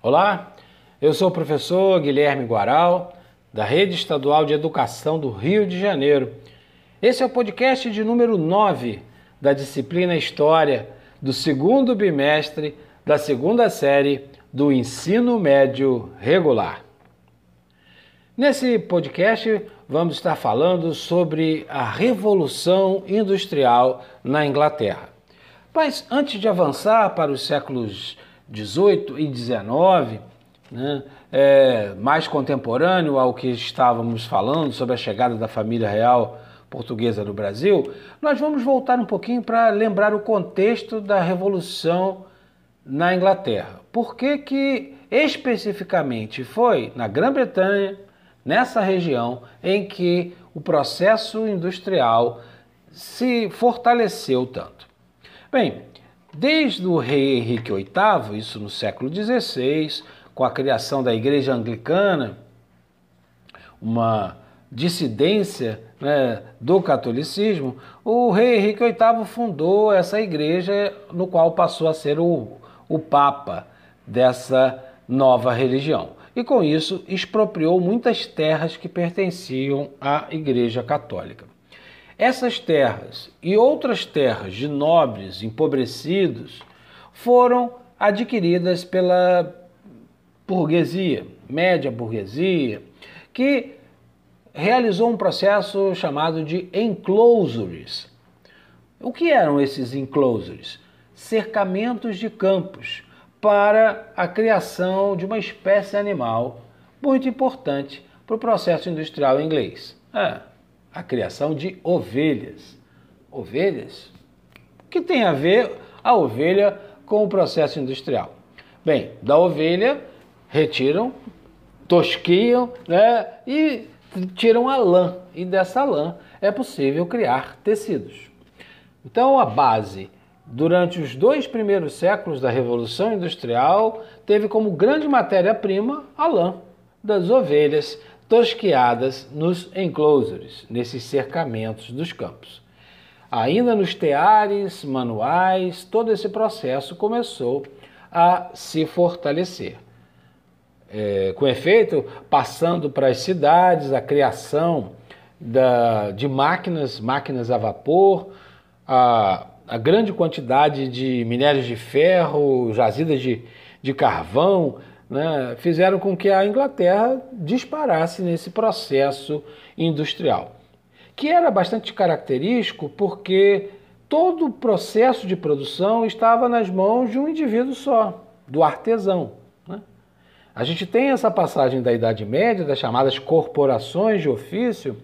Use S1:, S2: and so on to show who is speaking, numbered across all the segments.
S1: Olá, eu sou o professor Guilherme Guaral, da Rede Estadual de Educação do Rio de Janeiro. Esse é o podcast de número 9 da disciplina História do segundo bimestre da segunda série do Ensino Médio Regular. Nesse podcast, vamos estar falando sobre a Revolução Industrial na Inglaterra. Mas antes de avançar para os séculos 18 e 19, né, é, mais contemporâneo ao que estávamos falando sobre a chegada da família real portuguesa no Brasil, nós vamos voltar um pouquinho para lembrar o contexto da Revolução na Inglaterra. Por que, que especificamente foi na Grã-Bretanha, nessa região, em que o processo industrial se fortaleceu tanto? Bem, Desde o rei Henrique VIII, isso no século XVI, com a criação da Igreja Anglicana, uma dissidência né, do catolicismo, o rei Henrique VIII fundou essa igreja, no qual passou a ser o, o papa dessa nova religião. E com isso expropriou muitas terras que pertenciam à Igreja Católica. Essas terras e outras terras de nobres empobrecidos foram adquiridas pela burguesia, média burguesia, que realizou um processo chamado de enclosures. O que eram esses enclosures? Cercamentos de campos para a criação de uma espécie animal muito importante para o processo industrial inglês. É, a criação de ovelhas. Ovelhas? Que tem a ver a ovelha com o processo industrial? Bem, da ovelha retiram, tosquiam né, e tiram a lã. E dessa lã é possível criar tecidos. Então a base durante os dois primeiros séculos da Revolução Industrial, teve como grande matéria-prima a lã das ovelhas tosquiadas nos enclosures, nesses cercamentos dos campos. Ainda nos teares, manuais, todo esse processo começou a se fortalecer. É, com efeito, passando para as cidades, a criação da, de máquinas, máquinas a vapor, a, a grande quantidade de minérios de ferro, jazidas de, de carvão, né, fizeram com que a Inglaterra disparasse nesse processo industrial, que era bastante característico porque todo o processo de produção estava nas mãos de um indivíduo só, do artesão. Né? A gente tem essa passagem da Idade Média, das chamadas corporações de ofício,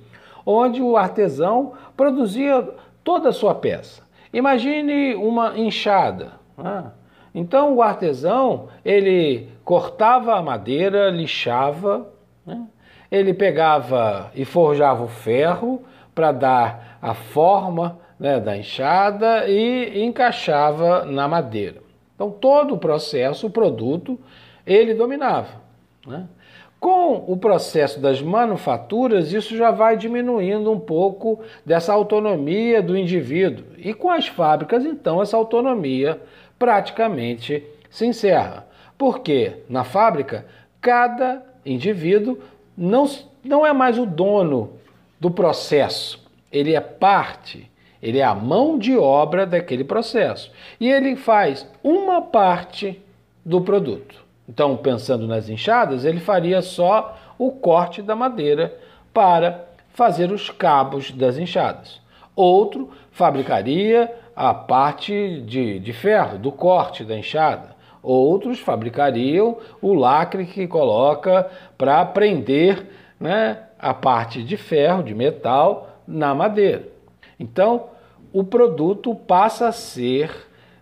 S1: onde o artesão produzia toda a sua peça. Imagine uma enxada. Né? Então o artesão ele cortava a madeira, lixava, né? ele pegava e forjava o ferro para dar a forma né, da enxada e encaixava na madeira. Então todo o processo, o produto, ele dominava. Né? Com o processo das manufaturas, isso já vai diminuindo um pouco dessa autonomia do indivíduo. E com as fábricas, então, essa autonomia praticamente se encerra. Porque na fábrica, cada indivíduo não, não é mais o dono do processo, ele é parte, ele é a mão de obra daquele processo. E ele faz uma parte do produto. Então, pensando nas enxadas, ele faria só o corte da madeira para fazer os cabos das enxadas. Outro fabricaria a parte de, de ferro, do corte da enxada. Outros fabricariam o lacre que coloca para prender né, a parte de ferro, de metal, na madeira. Então, o produto passa a ser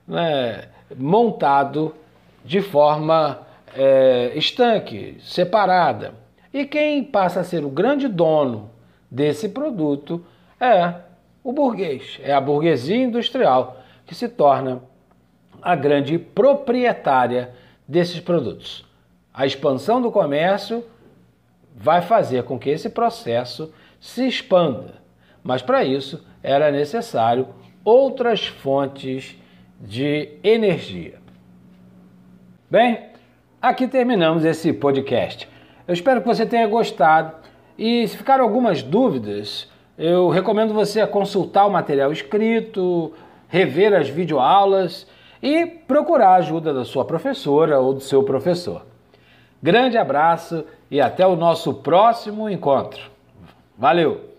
S1: né, montado de forma é, estanque, separada. E quem passa a ser o grande dono desse produto é o burguês, é a burguesia industrial que se torna a grande proprietária desses produtos. A expansão do comércio vai fazer com que esse processo se expanda, mas para isso era necessário outras fontes de energia. Bem, aqui terminamos esse podcast. Eu espero que você tenha gostado e se ficaram algumas dúvidas, eu recomendo você consultar o material escrito, rever as videoaulas e procurar a ajuda da sua professora ou do seu professor. Grande abraço e até o nosso próximo encontro. Valeu!